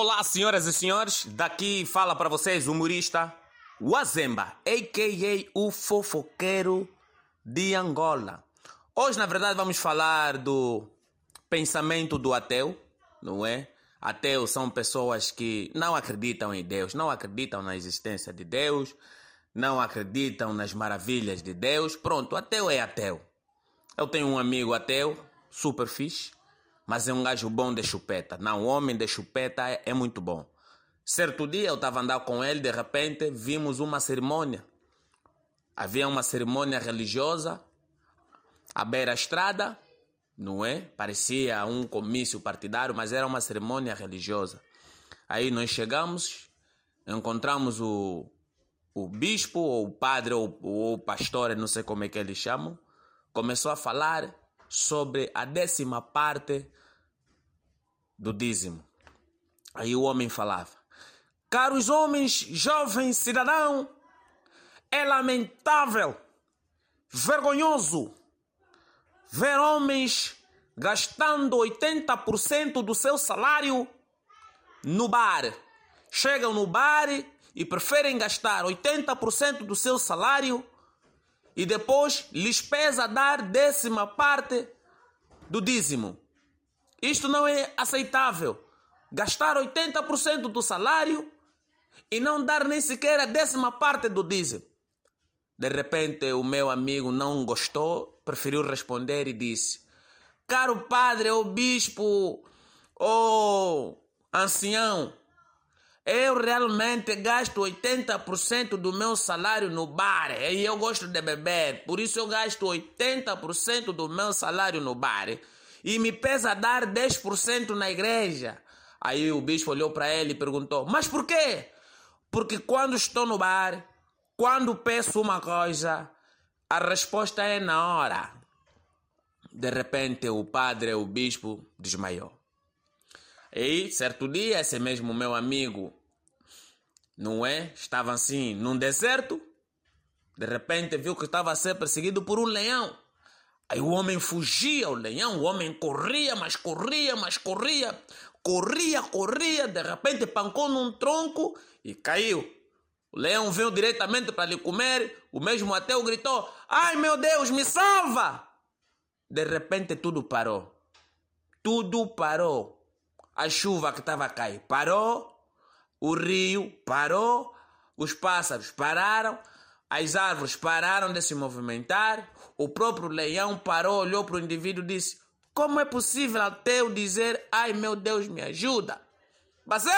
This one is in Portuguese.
Olá, senhoras e senhores. Daqui fala para vocês o humorista Wazemba, a.k.a. o fofoqueiro de Angola. Hoje, na verdade, vamos falar do pensamento do ateu, não é? Ateus são pessoas que não acreditam em Deus, não acreditam na existência de Deus, não acreditam nas maravilhas de Deus. Pronto, ateu é ateu. Eu tenho um amigo ateu, super fixe, mas é um gajo bom de chupeta. Não, homem de chupeta é, é muito bom. Certo dia eu estava andando com ele, de repente vimos uma cerimônia. Havia uma cerimônia religiosa à beira-estrada, não é? Parecia um comício partidário, mas era uma cerimônia religiosa. Aí nós chegamos, encontramos o, o bispo, ou o padre, ou, ou o pastor, não sei como é que eles chamam, começou a falar sobre a décima parte do dízimo. Aí o homem falava: Caros homens, jovens cidadão, é lamentável, vergonhoso ver homens gastando 80% do seu salário no bar. Chegam no bar e preferem gastar 80% do seu salário e depois lhes pesa dar décima parte do dízimo. Isto não é aceitável. Gastar 80% do salário e não dar nem sequer a décima parte do dízimo. De repente, o meu amigo não gostou, preferiu responder e disse: Caro padre ou bispo ou ancião, eu realmente gasto 80% do meu salário no bar e eu gosto de beber, por isso eu gasto 80% do meu salário no bar e me pesa dar 10% na igreja. Aí o bispo olhou para ele e perguntou: Mas por quê? Porque quando estou no bar, quando peço uma coisa, a resposta é na hora. De repente, o padre, o bispo, desmaiou. E certo dia, esse mesmo meu amigo, não é? Estava assim num deserto. De repente, viu que estava a ser perseguido por um leão. Aí o homem fugia, o leão, o homem corria, mas corria, mas corria, corria, corria, de repente pancou num tronco e caiu. O leão veio diretamente para lhe comer, o mesmo ateu gritou: Ai meu Deus, me salva! De repente tudo parou. Tudo parou. A chuva que estava a cair parou, o rio parou, os pássaros pararam, as árvores pararam de se movimentar, o próprio leão parou, olhou para o indivíduo e disse: Como é possível até eu dizer, ai meu Deus, me ajuda? Basei!